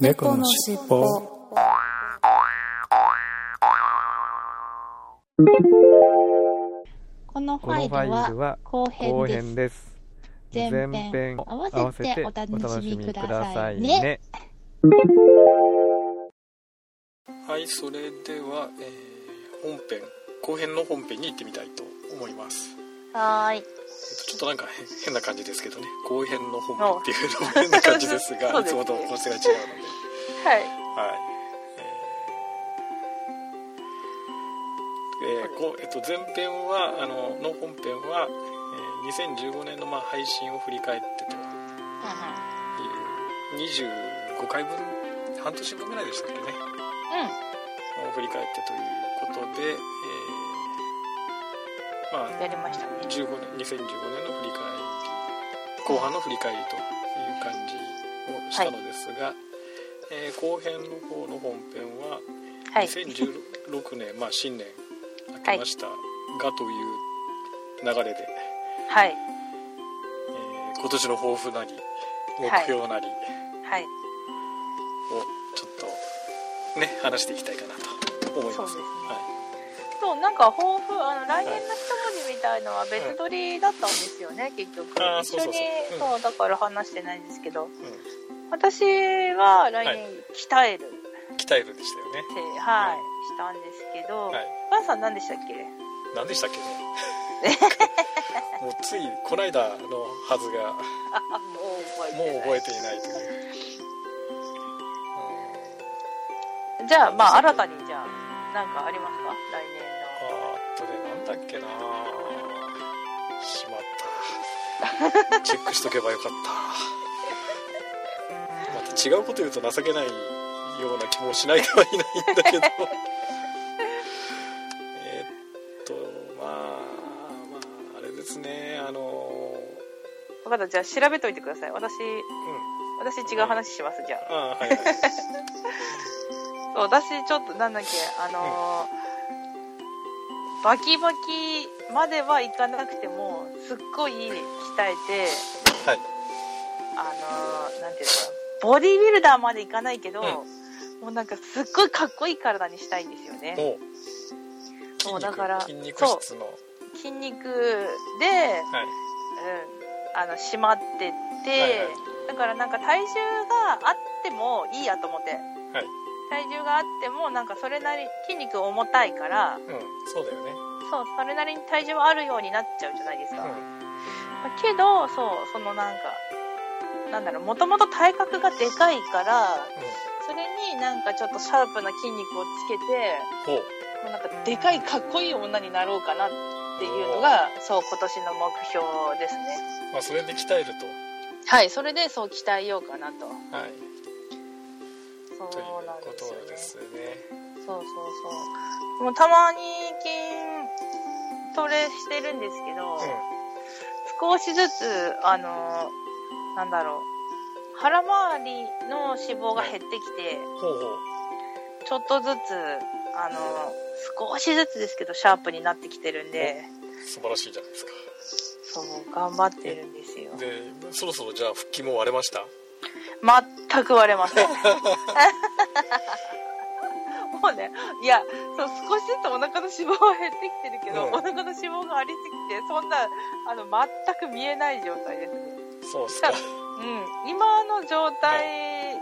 猫のしっぽこのファァイルは後編後です。編です。前編合わせてお楽しみくださいねね。はいそれでは、えー本編後編の本編に行ってみたいと思いますはーい。えっとちょっとなんか変変な感じですけどね。後編の本編っていうのも変な感じですがね いつもと構成が違うので。はい。はい。えーえーこうえっと、前編はあのの本編は、えー2015年のまあ配信を振り返ってという。25回分半年分ぐらいでしたっけね。を振り返ってということで、えーまあうんやりましたね。15年2015年の振り返り後半の振り返りという感じをしたのですが、えー後編の方の本編ははい。2016年、まあ新年明けましたがという流れで、はい。えー今年の抱負なり目標なりはい。をちょっとね話していきたいかなと思います。すね。はいそうなんか抱負あの来年の一文字みたいのは別撮りだったんですよね、結局。あー一緒にそうだから話してないんですけど。う私は来年鍛える。ん、鍛えるでしたよね。はい、したんですけど、はい。ばあさん何でしたっけ？何でしたっけ？ね もうついこの間のはずが。あもう覚えてない。もう覚えていないという。うん。じゃあまあ新たにじゃあ何かありますか？来あーっとねなんだっけな。しまった。チェックしとけばよかった。また違うこと言うと情けないような気もしないではいないんだけど。えっとまあまああれですね。あの年の分かった。じゃあ調べといてください。私うん。私違う話しますじゃあ。ああはいはいそう私ちょっとなんだっけあのーバキバキまではいかなくてもすっごい鍛えてはい。あのーなんていうのかなボディービルダーまでいかないけど、うん。もうなんかすっごいかっこいい体にしたいんですよね。もうもうだから筋肉質の。筋肉で、はい。うん、あの締まってって、はいはい。だからなんか体重があってもいいやと思って。はい体重があってもなんかそれなり筋肉重たいからうんそうだよね。そうそれなりに体重はあるようになっちゃうじゃないですか、うん。まあけどそうそのなんかなんだろうもともと体格がでかいからそれになんかちょっとシャープな筋肉をつけてほう。なんかでかいかっこいい女になろうかなっていうのがそう今年の目標ですね。まあそれで鍛えると。はいそれでそう鍛えようかなと。はいというなんこですよね。とですねそうそうそう。もうたまに筋トレしてるんですけど、う少しずつあのなんだろう。腹回りの脂肪が減ってきて、んほうほう。ちょっとずつあの少しずつですけどシャープになってきてるんで素晴らしいじゃないですか。そう頑張ってるんですよ。でそろそろじゃあ腹筋も割れました？全く割れません。もうねいやそう少しずつお腹の脂肪は減ってきてるけど、うん。お腹の脂肪がありすぎてそんなあの全く見えない状態です。ねそうっすか。うん。今の状態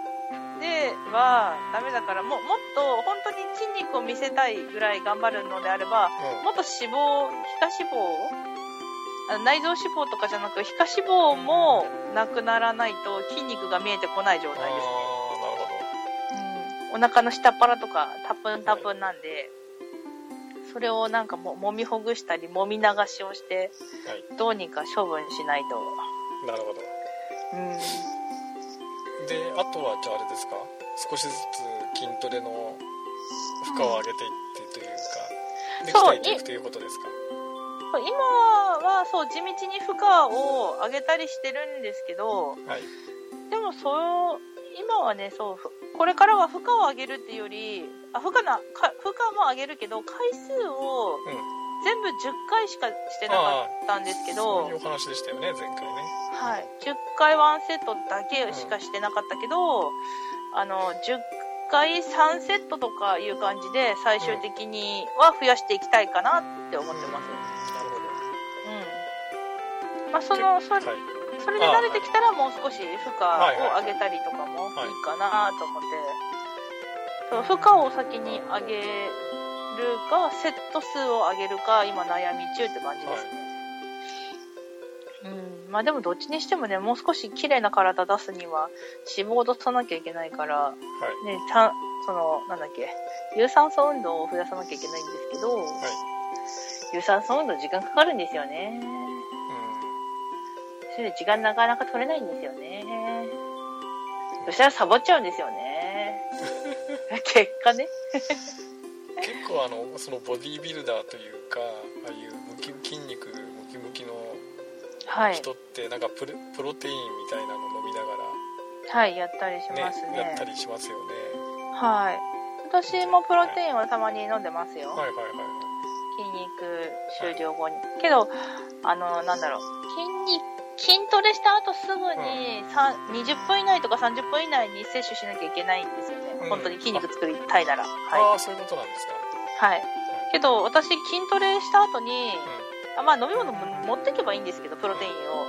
ではダメだからもうもっと本当に筋肉を見せたいぐらい頑張るのであればうん。もっと脂肪皮下脂肪あの内臓脂肪とかじゃなく皮下脂肪もなくならないと筋肉が見えてこない状態ですなるほうん、お腹の下っ腹とかタプンタプンなんで、それをなんかも揉みほぐしたり揉み流しをしてどはい。どうにか処分しないと、なるほど。うん、であとはじゃああれですか？少しずつ筋トレの負荷を上げていってというか、でそう鍛えていくということですか？今はそう地道に負荷を上げたりしてるんですけどはいでもそう今はねそうふこれからは負荷を上げるっていうよりあ負荷なか負荷も上げるけど回数をうん全部10回しかしてなかったんですけど、そういうお話でしたよね前回ねはい、10回ワンセットだけしかしてなかったけど、あの、10回3セットとかいう感じで、最終的には増やしていきたいかなって思ってます。うん。まあ、その、それ、それで慣れてきたらもう少し負荷を上げたりとかもいいかなと思って、そう負荷を先に上げるか、セット数を上げるか、今悩み中って感じですね。うん。まあでもどっちにしてもね、もう少し綺麗な体出すには脂肪を落とさなきゃいけないから、はい。ね、ちゃん、その、なんだっけ、有酸素運動を増やさなきゃいけないんですけど、はい。有酸素運動時間かかるんですよね。それで時間なかなか取れないんですよね。そしたらサボっちゃうんですよね。結果ね。うん、結構あのそのボディービルダーというかああいうムキ筋肉ムキムキのはい。人ってなんかプレプロテインみたいなの飲みながはい、やったりしらますね。やったりしますよねはい。私もプロテインはたまに飲んでますよ。はいはいはい筋肉終了後に。けど、あの、なんだろう。筋トレした後すぐに、さん20分以内とか30分以内に摂取しなきゃいけないんですよね。うん本当に筋肉作りたいなら。あはあそういうことなんですかい。はい。けど、私筋トレした後に、あまあ飲み物も持ってけばいいんですけど、プロテインを。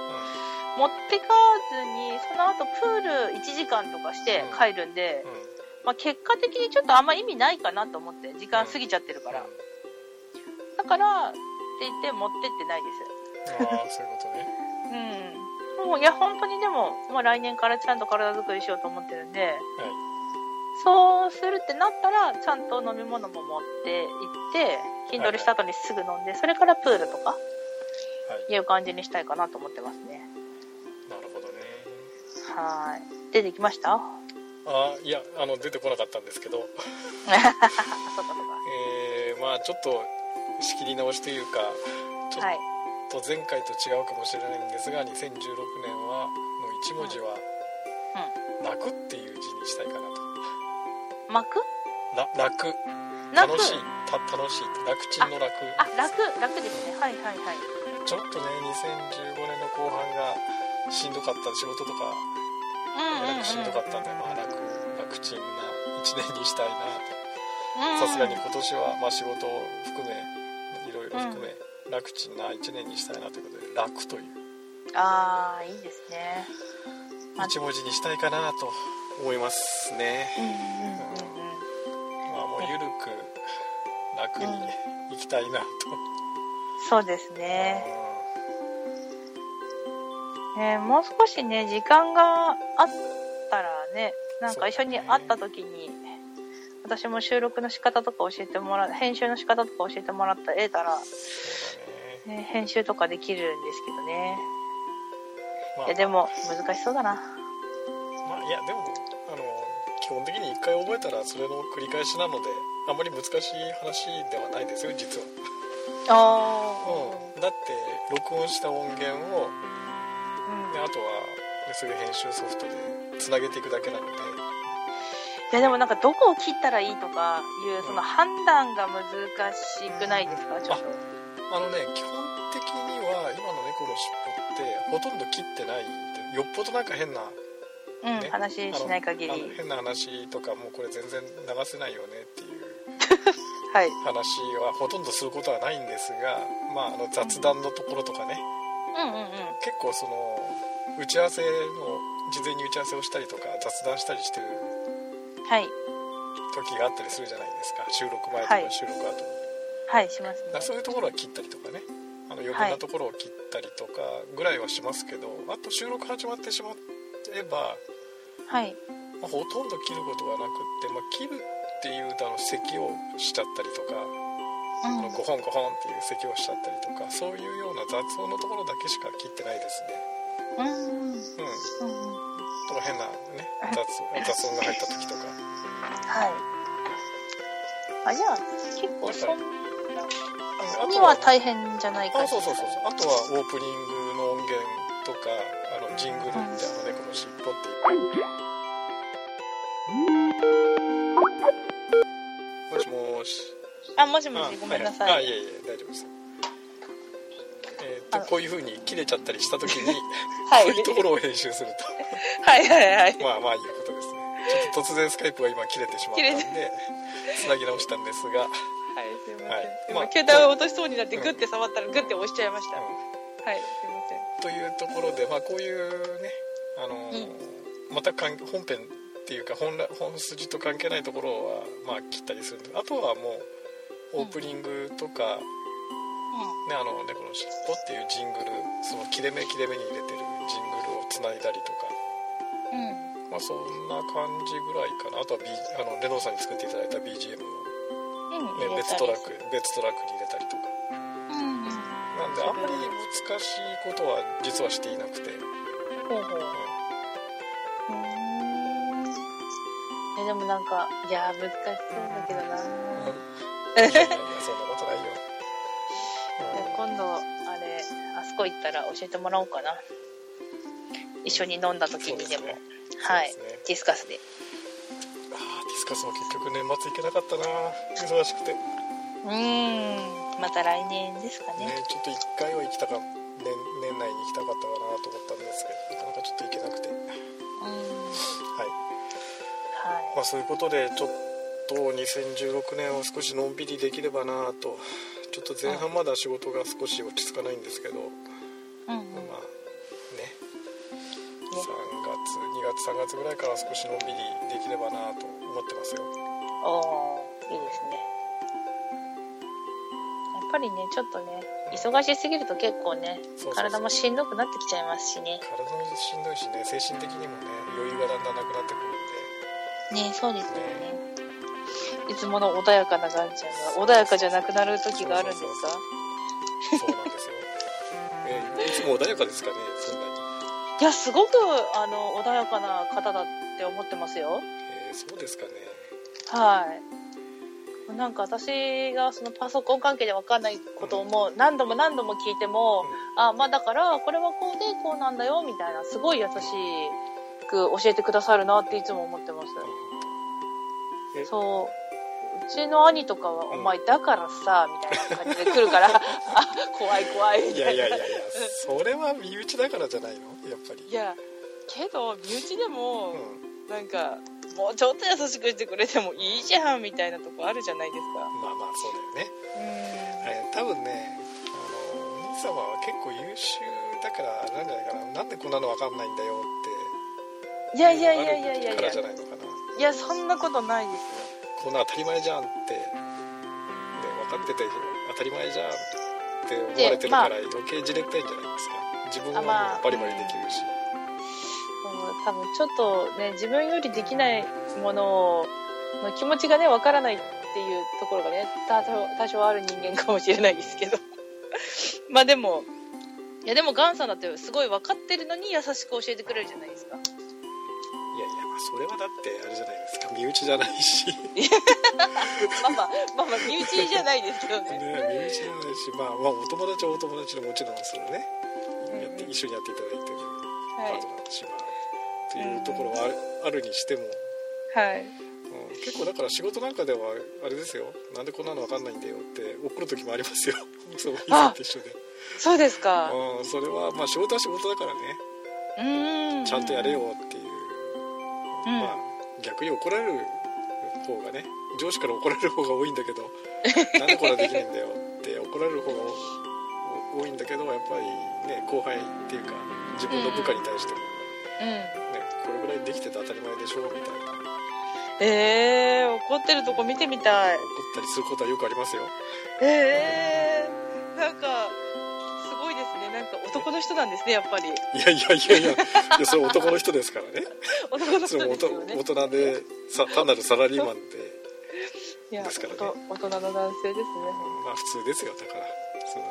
持ってかずに、その後プール1時間とかして帰るんで、うんうんまあ結果的にちょっとあんま意味ないかなと思って、時間過ぎちゃってるから。だから、って言って持ってってないです。ああそういうことねうん。もう、いや、本当にでも、まあ来年からちゃんと体作りしようと思ってるんで、はいそうするってなったら、ちゃんと飲み物も持って行って、筋トレした後にすぐ飲んで、それからプールとか、はいいう感じにしたいかなと思ってますね。なるほどねはーい。出てきました？ああいやあの出てこなかったんですけどそうかそうか。えー、まあちょっと仕切り直しというかちょっはい。と前回と違うかもしれないんですが2016年はの一文字は「楽」っていう字にしたいかなと。巻く？ら楽楽楽しい。た楽しい。楽ちんの楽。あ、楽、楽ですね。はいはいはい。ちょっとね2015年の後半がしんどかった仕事とかうんしんどかったんで、まあ、楽。楽ちんな1年にしたいなうん。とさすがに今年は、まあ、仕事を含めいろいろ含め、楽ちんな1年にしたいなということで楽というああ、いいですね。まあ一文字にしたいかなと思いますね。まあもうゆるく楽に行きたいなと、そうですね。ねもう少しね、時間があったらね、なんか一緒に会った時に、私も収録の仕方とか教えてもらう、編集の仕方とか教えてもらった、得たら、ね、編集とかできるんですけどね。まあいや、でも、難しそうだな。まあいやでもあの基本的に一回覚えたらそれの繰り返しなのであんまり難しい話ではないですよ実は、あうん、だって録音した音源をうん。であとはでそういう編集ソフトでつなげていくだけなのでいや、でもなんか、どこを切ったらいいとかいう、その判断が難しくないですか？ちょっと。あのね基本的には今の猫の尻尾ってほとんど切ってないってよっぽどなんか変なうん、ね話しない限り。変な話とかもうこれ全然流せないよねっていう はい。話はほとんどすることはないんですが、まあ、あの雑談のところとかねうんうんうん。結構その打ち合わせの事前に打ち合わせをしたりとか雑談したりしてるはい。時があったりするじゃないですか収録前とかはい収録後に、はい、しますね。そういうところは切ったりとかねあの余分なところを切ったりとかぐらいはしますけど、あと収録始まってしまえば、はい。まあほとんど切ることがなくって、まあ、切るっていうとあの咳をしちゃったりとか、うん。あのゴホンゴホンっていう咳をしちゃったりとかそういうような雑音のところだけしか切ってないですねうん。うん。うんとか変なね雑雑音が入った時とかはい。あ、じゃあ、結構そんには大変じゃないかあそうそうそうそう。あとはオープニングの音源とかあのジングルってあの猫の尻尾って。いうもしもーしあ、もしあもし、ごめんなさ。はい。はい、あいえいえ大丈夫です。えーっとこういう風に切れちゃったりした時に、はい。こういうところを編集すると。はいはいはい。まあまあいうことですね。ちょっと突然スカイプが今切れてしまったんでつなぎ直したんですがはい。携帯を落としそうになってグッて触ったらグッて押しちゃいました、はいすいません。というところで、まあ、こういうね、あのーまたかん本編っていうか本来本筋と関係ないところは、まあ、切ったりするんであとはもうオープニングとか、ね、あの猫のしっぽっていうジングルその切れ目切れ目に入れてるジングルをつないだりとか、うん。うんまあ、そんな感じぐらいかな。あとは、B、あのレノンさんに作っていただいた BGM を、うんね、別トラック別トラックに入れたりとか。うんうんなんであんまり難しいことは実はしていなくて、ほうほうう。ーんえでもなんかいや難しそうだけどな、いやいやそんなことないよ、で今度あれあそこ行ったら教えてもらおうかな。一緒に飲んだ時にでも。ね。はい。ディスカスで。あーディスカスも結局年末行けなかったな。忙しくて。ねうーん。また来年ですかね。ちょっと1回は行きたか年年内に行きたかったかなと思ったんですけどなかなかちょっと行けなくて。はい。うんまあはそういうことでちょっと2016年を少しのんびりできればなと。ちょっと前半まだ仕事が少し落ち着かないんですけど、いうんうん。まあ月3月ぐらいから少しのんびりできればなと思ってますよ。おーいいですね。やっぱりねちょっとね忙しすぎると結構ね体もしんどくなってきちゃいますしね。体もしんどいしね精神的にもね余裕がだんだんなくなってくるんで。ねそうですよね。いつもの穏やかなガンちゃんが穏やかじゃなくなる時があるんですか？そうなんですよ、えーいつも穏やかですかねそんなに、いやすごくあの穏やかな方だって思ってますよ。えーそうですかね。はい。なんか私がそのパソコン関係で分かんないことをもう何度も何度も聞いても、あまあだからこれはこうでこうなんだよみたいなすごい優しく教えてくださるなっていつも思ってます。えそううちの兄とかは「うん。お前だからさ」みたいな感じで来るから「あ怖い怖い」みいやたいな。いやいやいやそれは身内だからじゃないの？やっぱり。いやけど身内でも、うん。なんかもうちょっと優しくしてくれてもいいじゃんみたいなとこあるじゃないですか。まあまあそうだよね、うん。えー多分ねあのお兄様は結構優秀だからなんじゃないかな。なんでこんなの分かんないんだよっていやいやいやいやいやいや。いやそんなことないですよこんな当たり前じゃんって、ね、分かってて当たり前じゃんって思われてるから余計じれったいんじゃないですか。自分はバリバリできるし、うん多分ちょっとね自分よりできないものの気持ちがねわからないっていうところがね多少多少ある人間かもしれないですけど。まあでもいやでもガンさんだってすごい分かってるのに優しく教えてくれるじゃないですかそれはだってあれじゃないですか。身内じゃないし。まあまあまあまあ身内じゃないですけどね。ね身内じゃないしまあまあお友達はお友達でもちろんそのね。うん。やって一緒にやっていただいてるパはい。ートナーだし、まあというところはあるあるにしても、はい。うん結構だから仕事なんかではあれですよ。なんでこんなの分かんないんだよって怒る時もありますよ。そう以前と一緒で、そうですか。うん、それはまあ仕事は仕事だからね。うーん。ちゃんとやれよっていう、うん。まあ逆に怒られる方がね上司から怒られる方が多いんだけど なんでこれはできないんだよって怒られる方が多多いんだけどやっぱりね後輩っていうか自分の部下に対しても、うん。ね、これぐらいできてて当たり前でしょみたいな。怒えー、怒ってるとこ見てみたい。ったりすることはよくありますよ。えー、なんか男の人なんですねやっぱり。いやいやいやいや。いやそれ男の人ですからね。男の人ですよね。大人でさ単なるサラリーマンでいやですからね。お大人の男性ですねまあ普通ですよだから。そう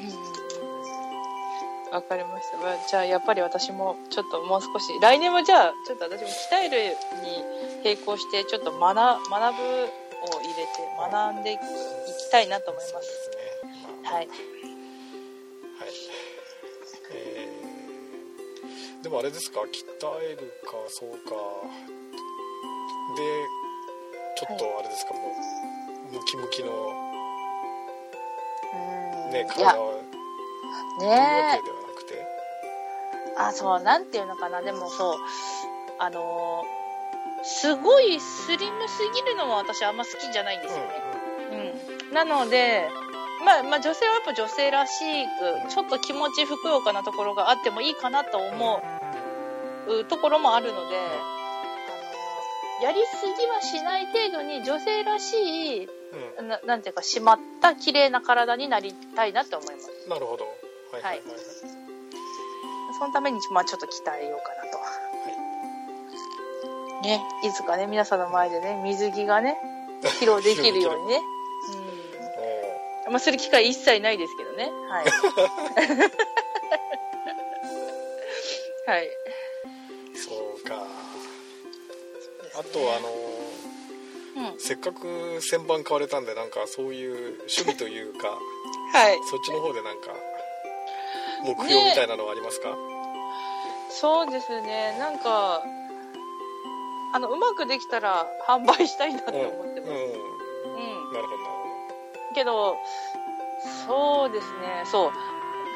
うん。わかりました。まあじゃあやっぱり私もちょっともう少し来年はじゃあちょっと私も鍛えるに並行してちょっと学学ぶを入れて学んでいきたいなと思います。すね、まあ。はいでもあれですか？鍛えるかそうか。でちょっとあれですか、もうムキムキのうん。ね体。はというわねけではなくて。あそうなんていうのかな。でもそう。あのーすごいスリムすぎるのは私あんま好きじゃないんですよね。うん。なので、まあ、まあ、女性はやっぱ女性らしく、ちょっと気持ちふくよかなところがあってもいいかなと思うところもあるので、やりすぎはしない程度に女性らしい、うんななんていうか、締まった綺麗な体になりたいなって思います。なるほどはいはいはい、はいそのために、まあちょっと鍛えようかなと。ね、いつかね、皆さんの前でね、水着がね、披露できるようにね。うん。まあ、する機会一切ないですけどね。はい。はい。あとあのうん。せっかく旋盤買われたんでなんかそういう趣味というかはい。そっちの方でなんか目標みたいなのはありますか、そうですね。なんか、あの、うまくできたら販売したいなって思ってます。うん、うん、うん。なるほどけど、そうですね、そう。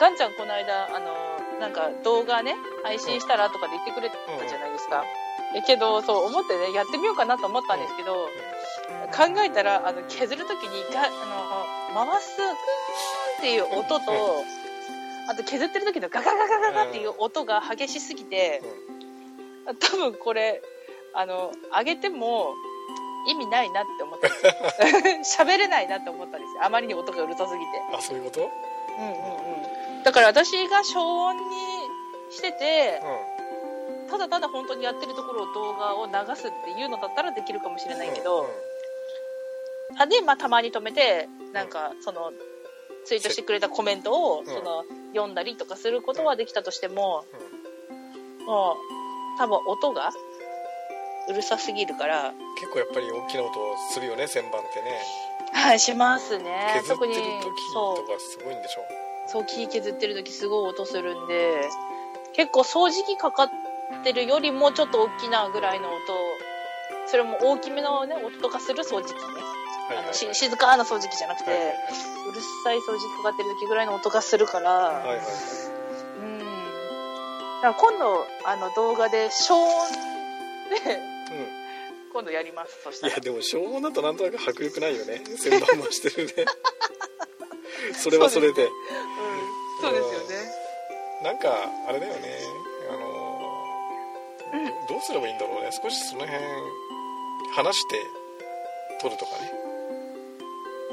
ガンちゃんこの間、あの、なんか動画ね、配信したらとかで言ってくれたじゃないですか。えけど、そう思ってね、やってみようかなと思ったんですけど、考えたら、あの、削るときにが、あの、回す、っていう音と、あと削ってる時のガガガガガガっていう音が激しすぎて、多分これ、あの、上げても意味ないなって思ったんですよ。喋れないなって思ったんですよ。あまりに音がうるさすぎて。あそういうこと？うんうんうん。だから私が消音にしてて、うただただ本当にやってるところを動画を流すっていうのだったらできるかもしれんないけど、うん。あで、まあたまに止めて、なんかその、ツイートしてくれたコメントを、ん。その、読んだりとかすることはできたとしても、もう、多分音がうるさすぎるから、結構やっぱり大きな音するよね旋盤ってね。はい、しますね。削ってる時、そう、とかすごいんでしょ。そう、木削ってる時すごい音するんで、結構掃除機かかってるよりもちょっと大きなぐらいの音、それも大きめのね、音とかする掃除機ね。はいはいはい。あのし静かな掃除機じゃなくて、はいはい。うるさい掃除機かかってる時ぐらいの音がするから、はいはいはい。うん。だから今度、あの動画で消音で、今度やります、そしたら。いやでも消音だとなんとなく迫力ないよね。旋盤回してるね。それはそれで。うん、そうですよね。なんかあれだよねどどうすればいいんだろうね少しその辺話して撮るとかね、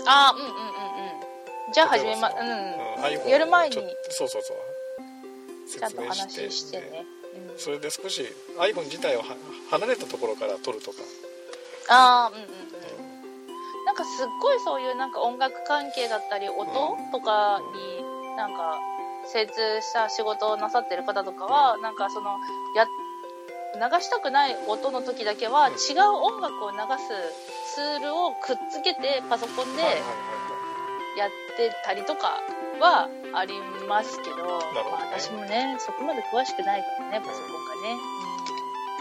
あー、うんうんうんうん。じゃあ始めま、うん。うん、やる前にそうそうそうちゃんと説明話してね。うん、それで少し iPhone 自体をは離れたところから撮るとか、ああ、うんうんうん。うなんかすっごいそういうなんか音楽関係だったり、音とかになんか精通した仕事をなさってる方とかは、なんかその、や、流したくない音の時だけはうん違う音楽を流すツールをくっつけてパソコンでやってたりとかはありますけど、まあ私もね、そこまで詳しくないからね、パソコンがね。うん、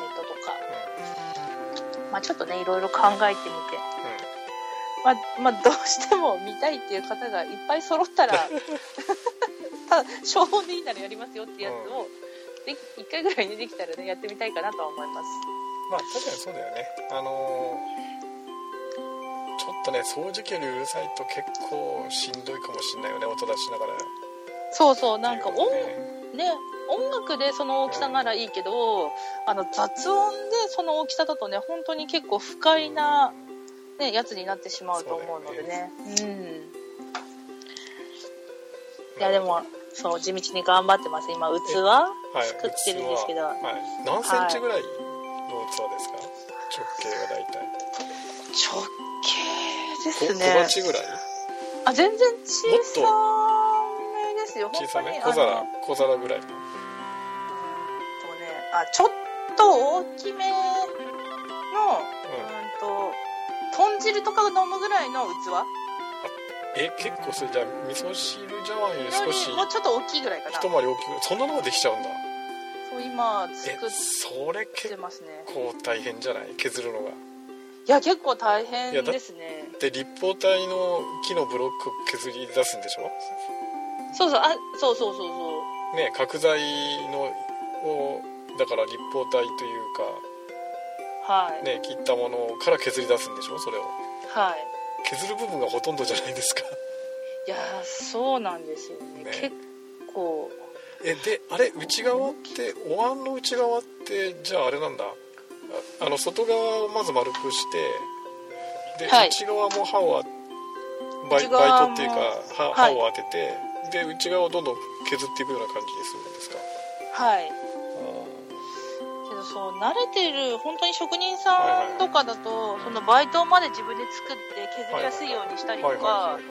ネットとか。まあちょっとね、いろいろ考えてみて。まあ、まあ、どうしても見たいっていう方がいっぱい揃ったら、ただ、消防でいいならやりますよってやつを、でき1回ぐらいにできたらね、やってみたいかなとは思います。まあ確かにそうだよねあのーちょっとね掃除機よりうるさいと結構しんどいかもしんないよね音出しながらそうそう、なんか音、ねね、音楽でその大きさならいいけど、あの、雑音でその大きさだとね、本当に結構不快な、ね、やつになってしまうと思うのでね。うん。いや、でも、そう、地道に頑張ってます。今、器？はい作ってるんですけど、器。はい、何センチぐらいの器ですか、直径が大体。直径でこすね。小鉢ぐらい？あ、全然小さめですよ。小さめ？小皿小皿ぐらい。とね、あ、ちょっと大きめの、うん。と、豚汁とかを飲むぐらいの器？え結構それじゃあ味噌汁茶碗よりよ少し。りもうちょっと大きいぐらいかな。一回り大きくそんなのができちゃうんだ今え作って結ますね。構大変じゃない？削るのが。いや、結構大変だですね。で立方体の木のブロックを削り出すんでしょ？そうそう、あ、そうそうそうそう。ね角材のをだから立方体というかはい。ね切ったものから削り出すんでしょ？それを。はい。削る部分がほとんどじゃないですか。いやーそうなんですよね。ね。結構えであれ内側ってお椀の内側ってじゃああれなんだ。ああの外側をまず丸くしてで、はい。内側も刃をあバイバイトっていうか刃刃はい。を当てて、で内側をどんどん削っていくような感じにするんですか？はい。あけどそう慣れてる本当に職人さんとかだとそのバイトまで自分で作って削りやすいようにしたりとはいはいかはいはい。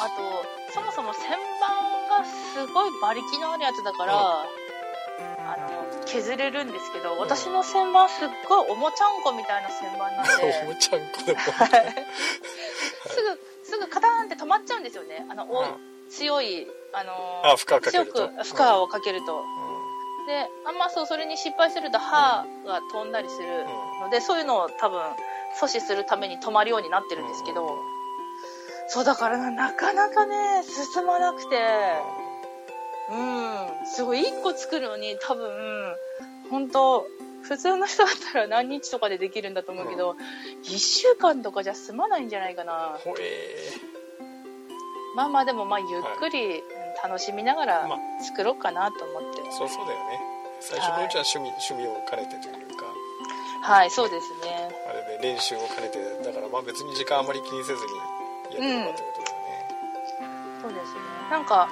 あとそもそも旋盤がすごい馬力のあるやつだから、あの削れるんですけど私の旋盤すっごいおもちゃんこみたいな旋盤なん おでもちゃんこでも。すぐすぐカターンって止まっちゃうんですよね。あの、お強いあのあ負荷かけ強く負荷をかけると、うであんまそうそれに失敗すると歯が飛んだりするので、そういうのを多分阻止するために止まるようになってるんですけど、そうだからななかなかね進まなくてうん。すごい1個作るのに多分本当普通の人だったら何日とかでできるんだと思うけど、1週間とかじゃ済まないんじゃないかな。ほえまあまあでもまあゆっくり、うん楽しみながらまあ。作ろうかなと思ってーそうそうだよね。最初のうちは趣味,、趣味を兼ねてというか。はいそうですね。あれで練習を兼ねてだからまあ別に時間あまり気にせずにやればってことだよね、そうですね。なんか、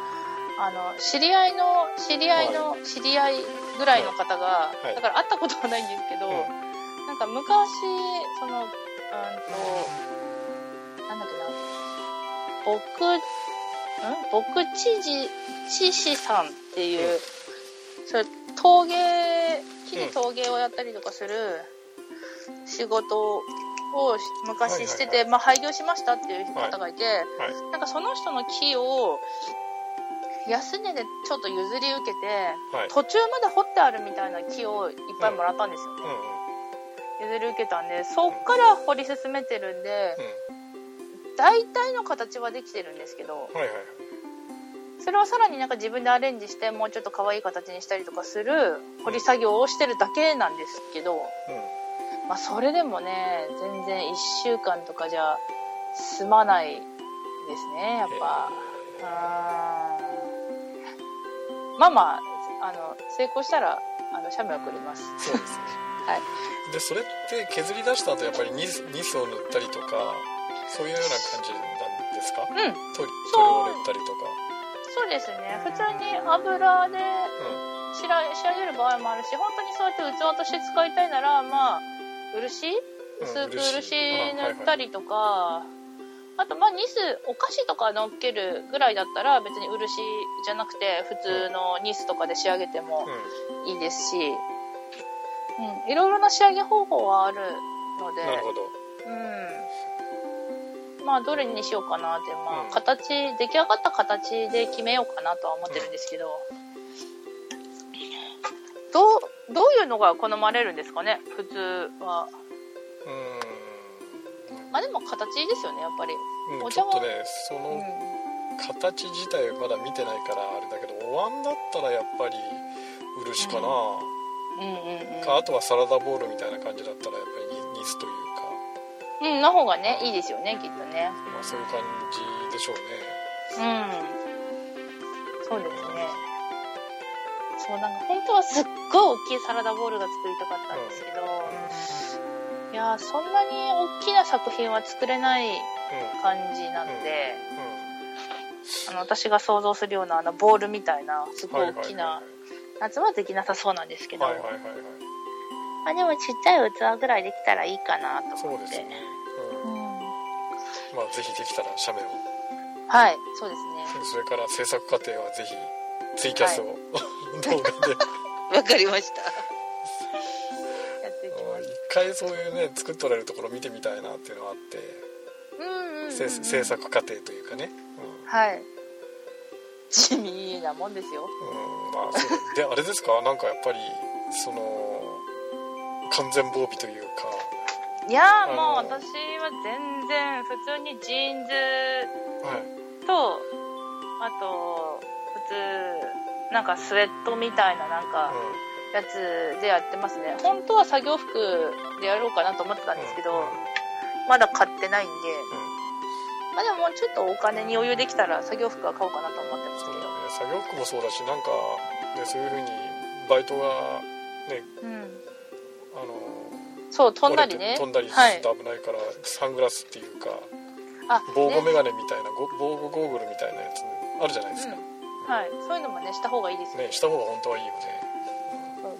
あの、知り合いの、知り合いの、知り合いぐらいの方が、はい。だから会ったことはないんですけど、うん。なんか昔、その、うんと、なんだっけな、僕、ん？僕知事、知事さんっていう、それ、陶芸、木で陶芸をやったりとかする仕事を昔してて、はいはい。まあ廃業しましたっていう方がいて、はい。なんかその人の木を安値でちょっと譲り受けて、はい。途中まで掘ってあるみたいな木をいっぱいもらったんですよ。ね、うんうん。譲り受けたんでそっから掘り進めてるんで大体の形はできてるんですけどうんはいはい。それをさらになんか自分でアレンジしてもうちょっと可愛い形にしたりとかする掘り作業をしてるだけなんですけど、うん。まあ、それでもね全然1週間とかじゃ済まないですねやっぱ。うんまあまああの成功したらあの写メ送ります。そうですね。はい。でそれって削り出した後やっぱりニスニスを塗ったりとかそういうような感じなんですか？うん。塗料を塗ったりとか。そうですね。普通に油でう仕上仕上げる場合もあるし本当にそうやって器として使いたいならまあ漆？薄く漆。塗ったりとか、あとまあニスお菓子とか乗っけるぐらいだったら別に漆じゃなくて普通のニスとかで仕上げてもうん。いいですし、うん、いろいろな仕上げ方法はあるのでなるほど。うん、まあどれにしようかなって、まうん。あ、形出来上がった形で決めようかなとは思ってるんですけど、どうどういうのが好まれるんですかね？普通は。うまあでも形ですよねやっぱり、んうんお茶は。ちょっとねそうん。の形自体まだ見てないからあれだけどお椀だったらやっぱり漆かな、うん。うんうんかあとはサラダボウルみたいな感じだったらやっぱりニニスというか、うんの方がねいいですよねきっとね。まあ、そういう感じでしょうね。うん。そうですね。そうなんか本当はすっごい大きいサラダボウルが作りたかったんですけど、いやーそんなに大きな作品は作れない感じなので、あの私が想像するようなあのボールみたいなすごい大きなやつはできなさそうなんですけど、はいはいはいはい。まあ、でもちっちゃい器ぐらいできたらいいかなと思って。そうですね、うん。うん。まあぜひできたら写メを。はいそうですね。それから制作過程はぜひツイキャスを、動画で。わかりました回そういうね作っとられるところ見てみたいなっていうのがあって、うんうんうん制作過程というかね、はい。地味なもんですよ。うんうん、まあそう。であれですか？なんかやっぱりその完全防備というか。いやもう私は全然普通にジーンズはい。とあと普通なんかスウェットみたいななんかやつでやってますね。本当は作業服でやろうかなと思ってたんですけど、うん。うんまだ買ってないんで、まあでももうちょっとお金に余裕できたら作業服は買おうかなと思ってますけど。ね。作業服もそうだしなんか、ね、そういうふうにバイトがねうん。あのそう飛んだりね。飛んだりすはい。ると危ないから、サングラスっていうかあ防護メねガネみたいな、ご防護ゴーグルみたいなやつあるじゃないですか、はい。そういうのもねした方がいいですよね。ねした方が本当はいいよね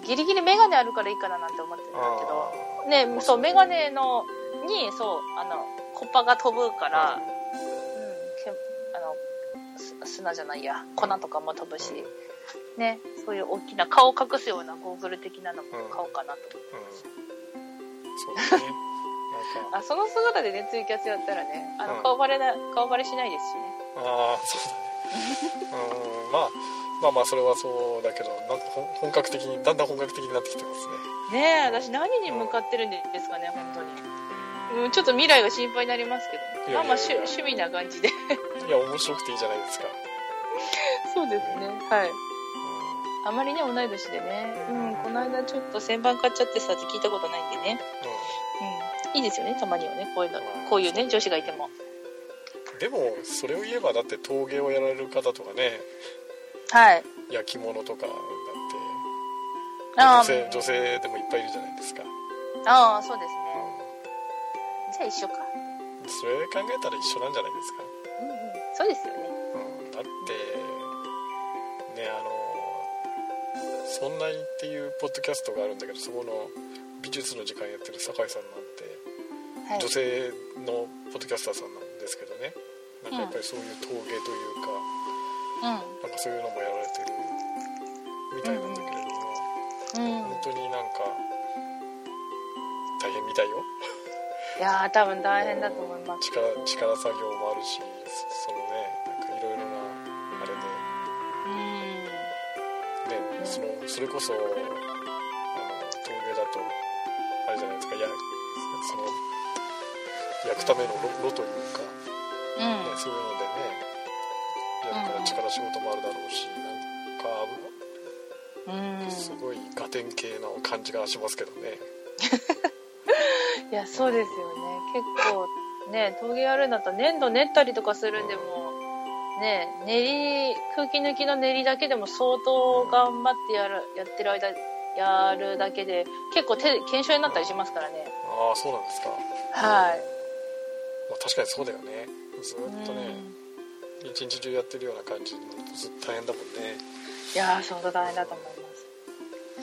ギリギリメガネあるからいいかななんて思ってるんだけど。あねそうメガネのにそうあのコッパが飛ぶから、うん。けあのす砂じゃないや粉とかも飛ぶし、ねそういう大きな顔を隠すようなゴーグル的なのも買おうかなと、うん。そうだね。なんか。あその姿でねツイキャスやったらねあの、うん。顔バレな顔バレしないですしね。ああそうだね。うんまあまあまあそれはそうだけどなんか本本格的にだんだん本格的になってきてますね。ねえ私何に向かってるんですかね本当に、うん、ちょっと未来が心配になりますけど。いやいやまあまあ趣趣味な感じで。いや面白くていいじゃないですか、そうですね。はい。うんあまりね同い年でね。うんこの間ちょっと旋盤買っちゃってさって聞いたことないんでね。うん。いいですよねたまにはねこういうの。こういうね女子がいても。うんでもそれを言えばだって陶芸をやられる方とかねはい。焼き物とかだって女性女性でもいっぱいいるじゃないですか、ああそうですね。うじゃあ一緒か。ん、それ考えたら一緒なんじゃないですか、うんうん。そうですよね。うん、だってねあの「そんない」っていうポッドキャストがあるんだけどそこの美術の時間やってる酒井さんなんてはい。女性のポッドキャスターさんなんですけどね。なんかやっぱりそういう陶芸というか、なんかそういうのもやられてるみたいなんだけれども、うんうん本当になんか大変みたいよ。いやー多分大変だと思います。力力作業もあるしそそのねなんかいろいろなあれで。うん。ねそのそれこそあの陶芸だとあれじゃないですかやその焼くための炉炉というか、うん。ね、そういうのでねから力仕事もあるだろうしなんかうん。すごいガテン系な感じがしますけどね。いやそうですよね。結構ね陶芸やるんだと粘土練ったりとかするんでもね練り空気抜きの練りだけでも相当頑張ってやるやってる間やるだけで結構手検証になったりしますからね。ああそうなんですか、はい。まあ、確かにそうだよね。ずーっとね一日中やってるような感じのずっと大変だもんね。いやー相当大変だと思いま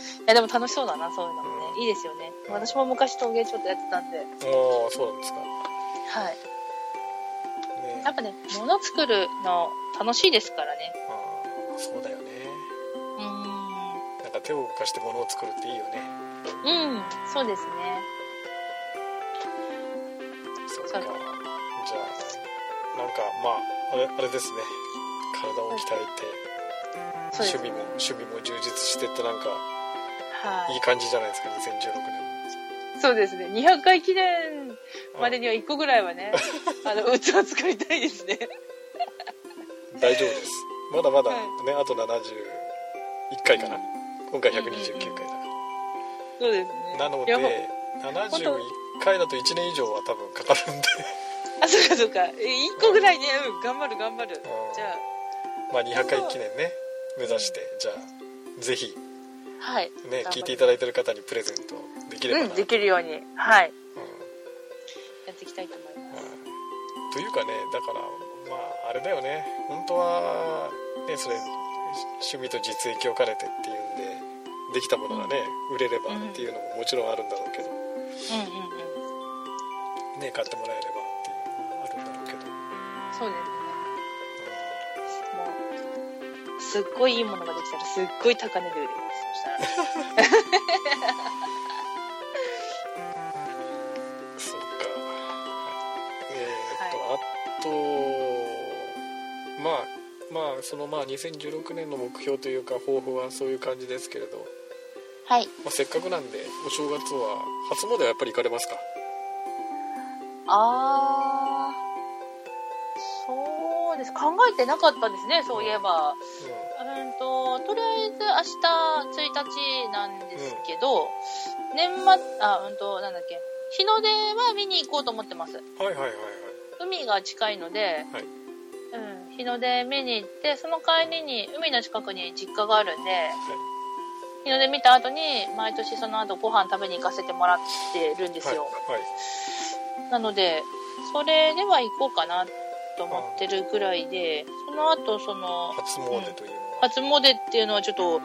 す。いやでも楽しそうだなそういうのもね。いいですよね。私も昔陶芸ちょっとやってたんで。ああそうなんですか。はい。ね。やっぱね物作るの楽しいですからね。ああそうだよね。うーん。なんか手を動かして物を作るっていいよね。うんそうですね。そうかじゃあなんかまああれあれですね。体を鍛えて、そうです。趣味も趣味も充実してってなんかはい。いい感じじゃないですか2016年。そうですね。200回記念までには1個ぐらいはね、あの、器作りたいですね。大丈夫です。まだまだはね、あと71回かな。今回129回だかそうですね。らなので71回だと1年以上は多分かかるんであ、そうかそうか。え、1個ぐらいね、うん、頑張る頑張る。んじゃまあ200回記念ね目指してじゃあぜひあ、はい。ね聞いていただいてる方にプレゼントできればな、うん、できるように、はい。うんやっていきたいと思います。というかねだからまああれだよね本当はねそれ趣味と実益を兼ねてっていうんでできたものがね売れればっていうのももちろんあるんだろうけど、うんうんうん。ね買ってもらえればそうですね。もう、すっごいいいものができたら、すっごい高値で売れます。そしたら。そうかえーっと、あとまあまあそのまあ2016年の目標というか抱負はそういう感じですけれど、はい。まあ、せっかくなんでお正月は初詣はやっぱり行かれますか？あー、そうです。考えてなかったですね、そういえば。うんと、とりあえず明日1日なんですけど、年末、あ、うんと、なんだっけ、日の出は見に行こうと思ってます。はいはいはいはい海が近いので、はいうん、日の出見に行って、その帰りに海の近くに実家があるんで、日の出見た後に、毎年その後ご飯食べに行かせてもらってるんですよ。はいはいなので、それでは行こうかなと思ってるぐらいで、その後、その、初詣というのは、初詣っていうのはちょっと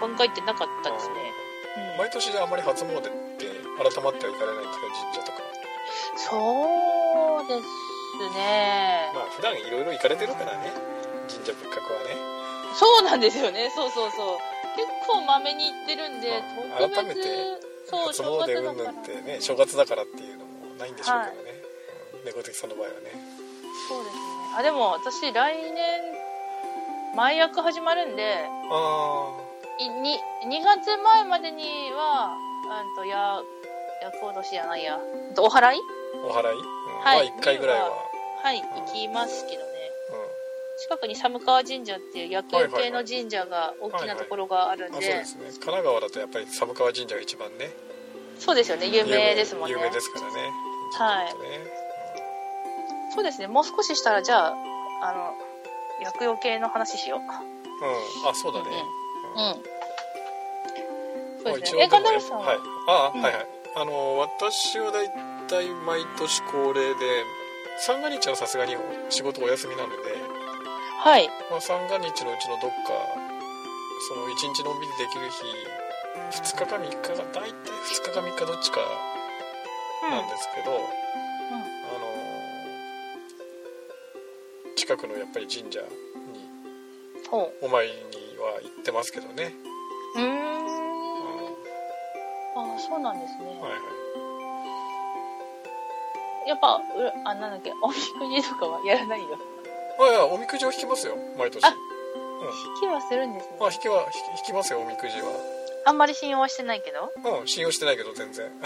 考えてなかったですね。うん毎年であんまり初詣って改まってはいかれないんですか神社とかそうですね。まあ普段いろいろ行かれてるからね神社仏閣はねそうなんですよね。そうそうそう。結構まめに行ってるんで、特別改めて、そう、初詣うんぬん。ってね正月だからっていうのもないんでしょうけどね、うん猫的さんの場合はねそうですね。あ、でも私来年、前役始まるんで、あいに2月前までには、うんと、や、厄落としじゃないや、お祓い？あお祓い、うん。はい。まあ1回ぐらいは、はい、行きますけどね。う近くに寒川神社っていう野球系の神社が大きなところがあるんん、あそうでで、すね。神奈川だとやっぱり寒川神社が一番ね。そうですよね、有名ですもんね。有名ですからね。はいそうですね、もう少ししたら、じゃあ、あの、薬用系の話しよう。うん、あそうだね、うん。そうですね。まあえ、カンダルさんは、はい、あ、うんはいはいあの私はだいたい毎年恒例で三が日はさすがに仕事お休みなので、はい。まあ、三が日のうちのどっかその一日のんびりできる日2日か3日が大体2日か3日どっちかうん。なんですけど、あの近くのやっぱり神社にほお参りには行ってますけどね、う。ん。うんあそうなんですね。はいはいやっぱ、うあ、なんだっけ、おみくじとかはやらないよ。まあいやおみくじを引きますよ毎年あ引きはするんですね。まあ引きは引き引きますよおみくじはあんまり信用はしてないけど？うん信用してないけど全然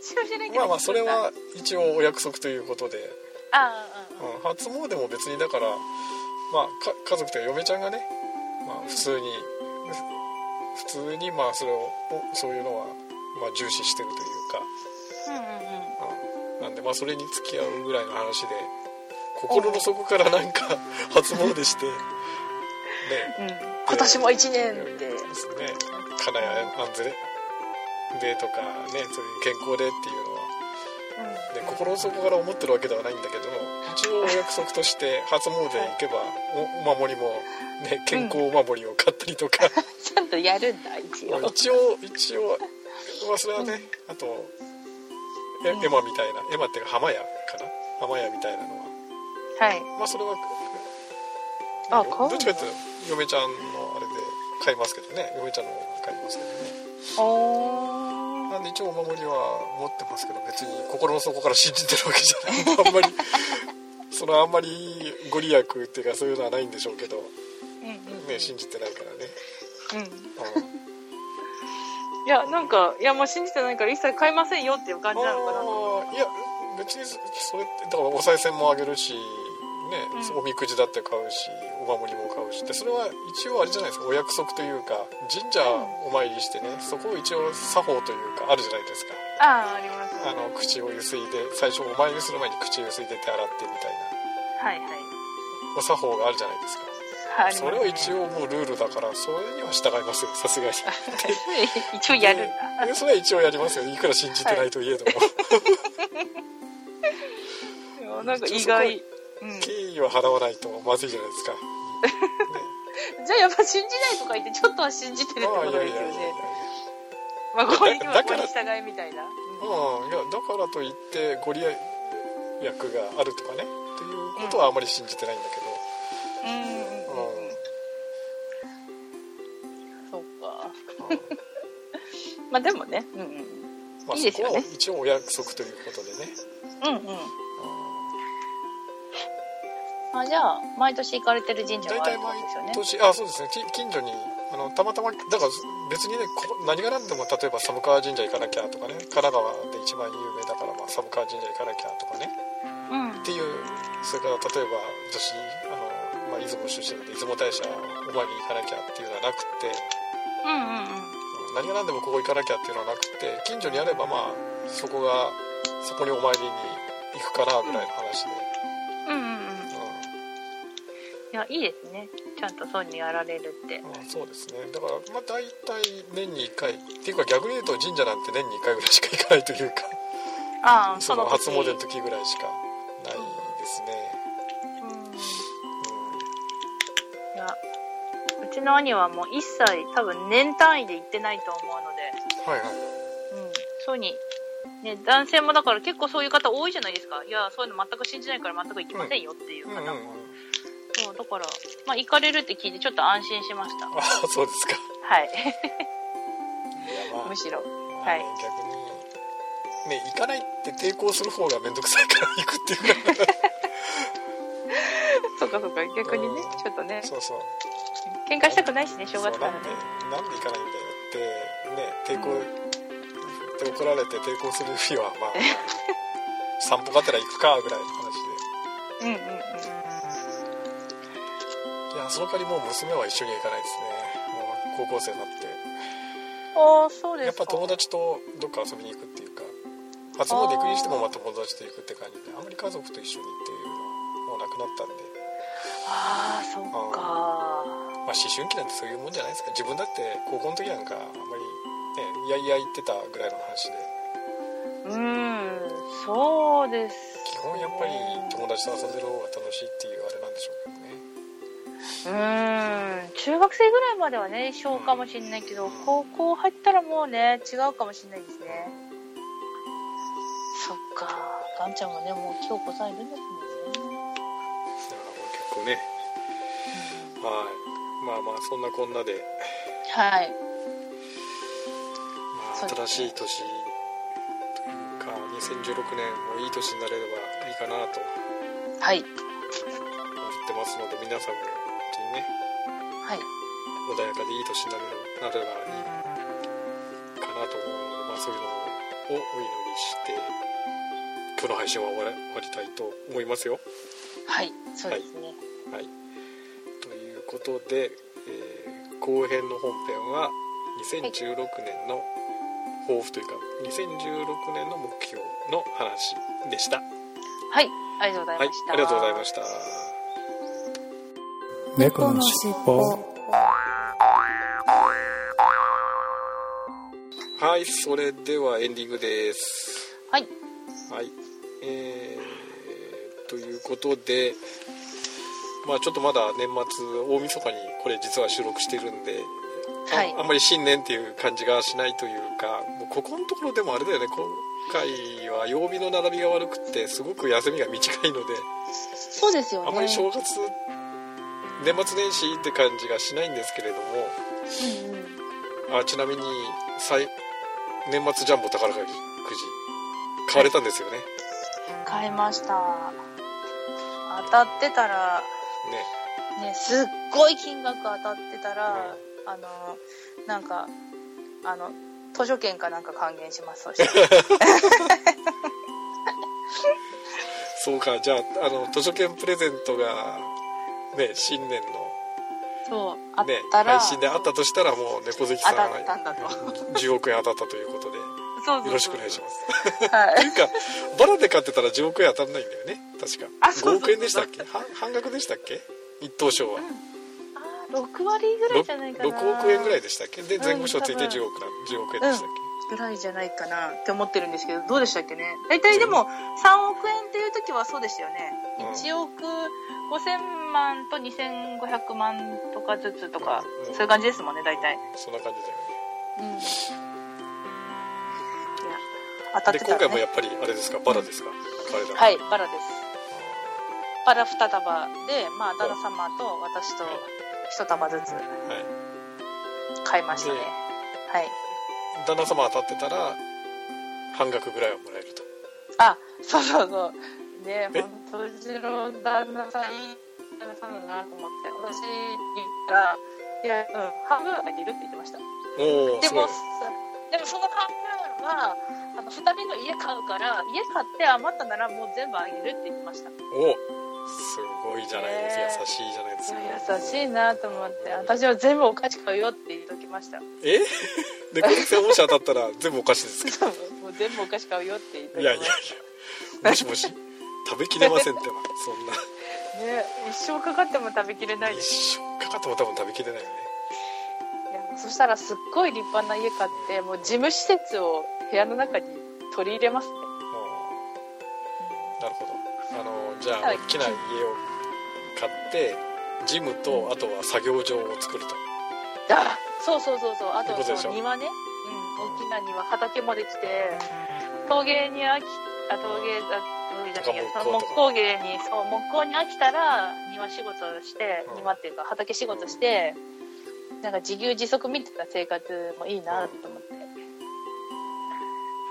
信用してないけど。まあまあそれ。は一応お約束ということで、ああ、うん。うん、初詣も別にだからまあか家族というか嫁ちゃんがね、まあ、普通に普通にまあそれをおそういうのはまあ重視してるというか、うん。うんなんでまあそれに付き合うぐらいの話で心の底からなんか 初詣してね。うん、今年も一年って。ですね。家内安全でとかねそういう健康でっていうのは。で心の底から思ってるわけではないんだけど一応お約束として初詣行けばおお守りも、ね、健康お守りを買ったりとか、ちゃんとやるんだ、一応。一応一応まあそれはね、あとえうん。エマみたいな。エマっていうか浜屋かな？浜屋みたいなのは。はい。まあそれはあどっちかっていうと嫁ちゃんのあれで買いますけどね。嫁ちゃんの買いますけどね。おー。なんで一応お守りは持ってますけど別に心の底から信じてるわけじゃない。あんまりそのあんまりご利益っていうかそういうのはないんでしょうけど、うんうんうん。ね、信じてないからね、うん。うんいや、なんか、いや、もう信じてないから一切買いませんよっていう感じなのかないや別にそれってだからお賽銭もあげるし、ねうんおみくじだって買うしお守りも買うしでそれは一応あれじゃないですかお約束というか神社お参りしてねそこを一応作法というかあるじゃないですかた。ああ、あります。あの口をゆすいで最初お参りする前に口をゆすいで手洗ってみたいはいはい。な作法があるじゃないですかはい、それは一応。応もうルールだからそれには従いますよさすがに 一応やるんだ。でそれは一応やりますよいくら信じてないといえども、いやなんか意外。うん。敬意は払わないとまずいじゃないですか、ね、じゃあやっぱ信じないとか言ってちょっとは信じてるってああいことやいやいやいやですよね。まあ、ここにはだからここに従いみたいな。うん。いやだからといってご利益があるとかねっていうことはあまり信じてないんだけど、うん。うん。うん。そっか。まあでもね。うん。うん。まあ、いいですそこは一応お約束ということでね、うん。うん。あ、じゃあ、毎年行かれてる神社大がある体毎ん。ですよね。年あそうですねき近所にあのたまたまだから別にねここ何が何でも例えば寒川神社行かなきゃとかね神奈川で一番有名だから、まあ、寒川神社行かなきゃとかね。うん。っていうそれから例えば私あのまあ、出雲出身で出雲大社お参りに行かなきゃっていうのはなくて、うんうんうん。何が何でもここ行かなきゃっていうのはなくて近所にあればまあそこがそこにお参りに行くかなぐらいの話で、やいいですね。ちゃんとそうにやられるって。まあ、そうですね。だからまあ大体年に1回。っていうか逆に言うと神社なんて年に1回ぐらいしか行かないというか。ああ その初時詣の時ぐらいしかないですね、うん。いやうちの兄はもう一切多分年単位で行ってないと思うのうん、はいはい。で、うん、そうに、ね、男性もだから結構そういう方多いじゃないですか。いやそういうの全く信じないから全く行きませんよっていう方。も、だから、まあ、行かれるって聞いてちょっと安心しました。ああそうですか。はい。まあむしろ。はい。逆にね行かないって抵抗する方が面倒くさいから行くっていうか。そうかそうか。逆にねうん。ちょっとね。そうそう。喧嘩したくないしね正月からね。なんで行かないんだよってね抵抗、って怒られて抵抗する日はまあ 散歩がてら行くかぐらいの話うんうんうんでいやその代わりもう娘は一緒には行かないですね。もう高校生になって。ああそうですか。やっぱ友達とどっか遊びに行くっていうか初詣行くにしてもまあ友達と行くって感じであんまり家族と一緒にっていうのはもうなくなったんで。ああそっか。まあ、思春期なんてそういうもんじゃないですか。自分だって高校の時なんかあんまりねいやいや言ってたぐらいの話で。うーんそうです。基本やっぱり友達と遊んでる方が楽しいっていうあれなんでしょう。けどねうーん。中学生ぐらいまではね一緒かもしれないけど高校入ったらもうね違うかもしれないですね。そっか。ガンちゃんがねもう今日子さんいるんですもんね。結構ね。はい。まあまあそんなこんなで、はい。まあ、新しい年というか2016年もいい年になれればいいかなと思はい。ってますので皆さんもねはい穏やかでいい年になれればなればいいかなと思うので、まあ、そういうのをお祈りして今日の配信は終わり終わりたいと思いますよ。はいそうですねはい、ということで、えー後編の本編は2016年の抱負というか2016年の目標の話でした。ははいありがとうございい、ました、ありがとうございました。猫のしっぽはい、それではエンディングです。はい。はい。えー、ということで、まあちょっとまだ年末、大晦日にこれ実は収録してるんで、あはい。あんまり新年っていう感じがしないというか、もうここのところでもあれだよね、今回は曜日の並びが悪くって、すごく休みが短いので、そうですよね。あんまり正月、年末年始って感じがしないんですけれども、うんうん。あちなみに最年末ジャンボ宝くじ買われたんですよね、買いました。当たってたらね。ねすっごい金額当たってたら、あのなんかあの図書券かなんか還元します。そして。そうかじゃああの図書券プレゼントがね新年の。そうあっねたら、配信であったとしたらもう猫好きさん当たったんだと。10億円当たったということで。よそうそうそう。ろしくお願いします。すはとい。いうかバラで買ってたら10億円当たらないんだよね。確か。あそうそうそう。5億円でしたっけ？は半額でしたっけ？一等賞は。あー6割ぐらいじゃないかな。6, 億円ぐらいでしたっけ？でうん前後賞ついて多分。10億なん10億円でしたっぐらいじゃないかなって思ってるんですけどどうでしたっけね？大体でも3億円っていう時はそうでしたよね、うん1億5000万と2500万とかずつとか、うん。うんそういう感じですもんね大体。けそんな感じだよね。うん。いや当たってたら、ね、で今回もやっぱりあれですか？バラですか？買われたのはいバラです。バラ2束でまあ旦那様と私と1束ずつはい。買いましたね。ではい旦那様当たってたら半額ぐらいはもらえると。あそうそうそう。ねえ？本当うちの旦那さんいい旦那さんだなと思って私に言ったらいやうん半分は入れるって言ってました。おおですもでもその半分はあの2人の家買うから家買って余ったならもう全部あげるって言ってました。おおすごいじゃないですか、ね優しいじゃないですか。優しいなと思って。私は全部お菓子買うよって言っときました。え？でこれ専門者当たったら全部お菓子ですか？もう全部お菓子買うよって言っときまいやいやいやもしもし食べきれませんってば。そんな。ね一生かかっても食べきれない。です一生かかっても多分食べきれないよね。いやそしたらすっごい立派な家買ってもう事務施設を部屋の中に取り入れますね、なるほどじゃあはい大きな家を買ってジムとあとは作業場を作ると。あそうそうそうそう。あとそう庭ね、うん、大きな庭畑もできて陶芸に飽きあ陶芸あ陶芸じゃな木工芸にそう木工に飽きたら庭仕事をして、うん。庭っていうか畑仕事してなんか自給自足みたいな生活もいいなと思って、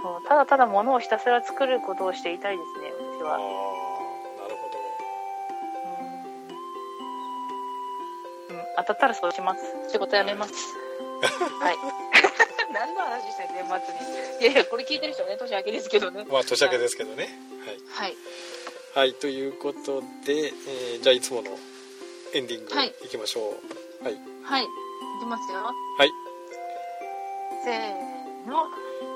そうただただ物をひたすら作ることをしていたいですね私は、当たったらそうします。仕事辞めます。はい。何の話してん年末に。いやいやこれ聞いてる人ね年明けですけどね。どまあ年明けですけどね。はい。はい、はい、ということで、えーじゃあいつものエンディングはい。いきましょう。はい。はい。いきますよ。はい。せーの。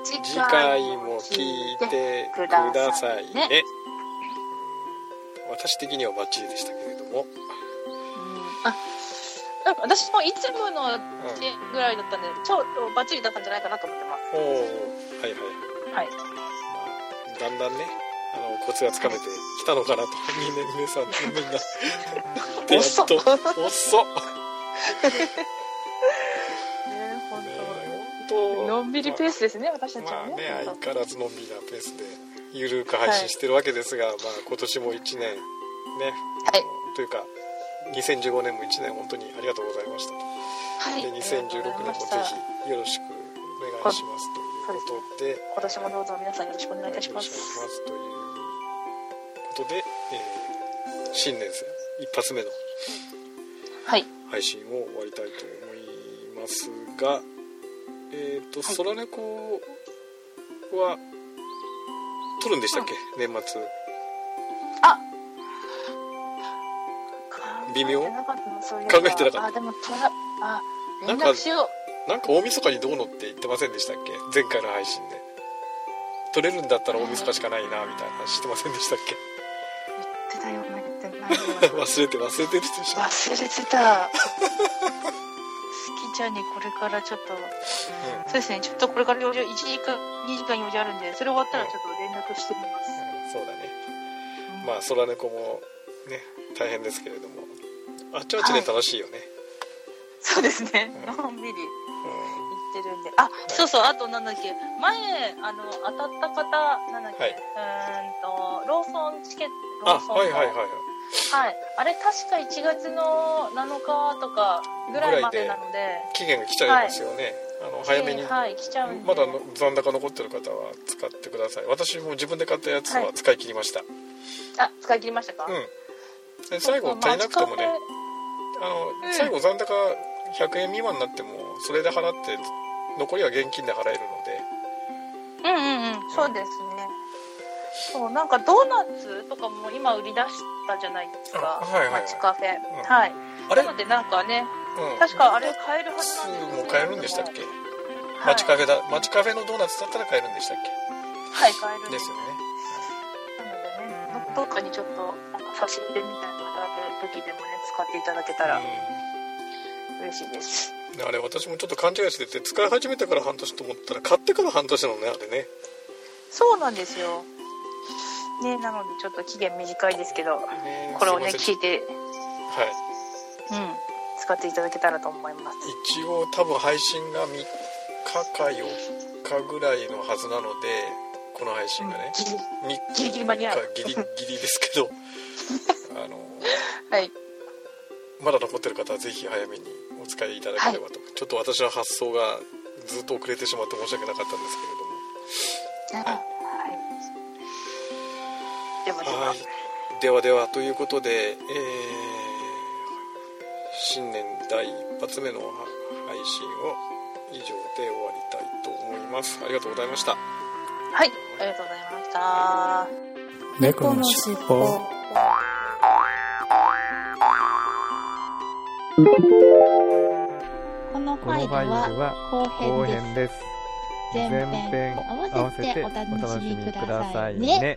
次次回も聞いてくださいねね。私的にはバッチリでしたけれども私もいつものぐらいだったんでちょっとバッチリだったんじゃないかなと思ってまおおはいはい。すはい。まあ、だんだんねあのコツがつかめてきたのかなと。みんな皆さんみんなでや遅っ。っと遅っ。ね本ね当本当。のんびりペースですね私たちまあはね,、ね相変わらずのんびりなペースでゆるく配信してるわけですが、まあ今年も1年ね、はい。というか2015年も1年本当にありがとうございましたはい。で2016年もぜひよろしくお願いしますということで。今年もどうぞ皆さんよろしくお願いいたしまよろしくお願います。ということで、えー新年一発目のはい。配信を終わりたいと思いますがえっ、とはい。空猫は撮るんでしたっけ、年末。あ微妙？考えてなかった？あでもトラあ連絡しよう。なんか大晦日にどうのって言ってませんでしたっけ？前回の配信で。撮れるんだったら大晦日しかないなみたいな話してませんでしたっけ？言ってたような言ってな 忘れて忘れてるでしょ。忘れてた。好きちゃんにこれからちょっとそうですねちょっとこれから用事1時間2時間用事あるんでそれ終わったらちょっと連絡してみます、うん。そうだね。うんまあ空猫もね大変ですけれどもあっちはあっちで楽しいよね、そうですね。うん。のんびりう言ってるんで。あそうそうあとなんだっけ。前あの当たった方なんだっけ、はい。うーんとローソンチケットあローソンの。はいはいはいはい。はい。あれ確か1月の7日とかぐらいまでなので。期限が来ちゃいますよね、あの早めに、はい来ちゃうまだの残高残ってる方は使ってください。私も自分で買ったやつは使い切りました、あ使い切りましたか、うん。で最後足りなくてもね。あの、うん。最後残高100円未満になってもそれで払って残りは現金で払えるので。うんうんうん。そうですね。そうなんかドーナツとかも今売り出したじゃないですか。あはいはいはい。街カフェ、ん。はい。あれ？なのでなんかねうん。確かあれ買えるはずスなんですも買えるんでしたっけ？はい街カフェだ街カフェのドーナツだったら買えるんでしたっはい買えるんですけですよねどっかにちょっとなんか差し入れみたいなのがある時でもね使っていただけたら嬉しいです。うんあれ私もちょっと勘違いしてて使い始めてから半年と思ったら買ってから半年なのねあれね。そうなんですよ。ねなのでちょっと期限短いですけどねこれをね聞いてはい。うん使っていただけたらと思います。一応多分配信が3日か4日ぐらいのはずなのでこの配信がね、ギリ3ギリギリ間に合う。日ギリギリですけど あのはい。まだ残ってる方はぜひ早めにお使いいただければと、ちょっと私の発想がずっと遅れてしまって申し訳なかったんですけれども。はい。でもでもはい。ではではということで、えー新年第一発目の配信を以上で終わりたいと思います。ありがとうございましたはいありがとうございました。猫のしっぽ。このファイルは後編です。前編合わせてお楽しみくださいね。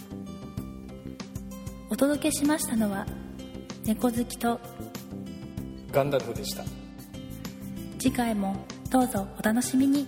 届けしましたのは猫好きとガンダルフでした。次回もどうぞお楽しみに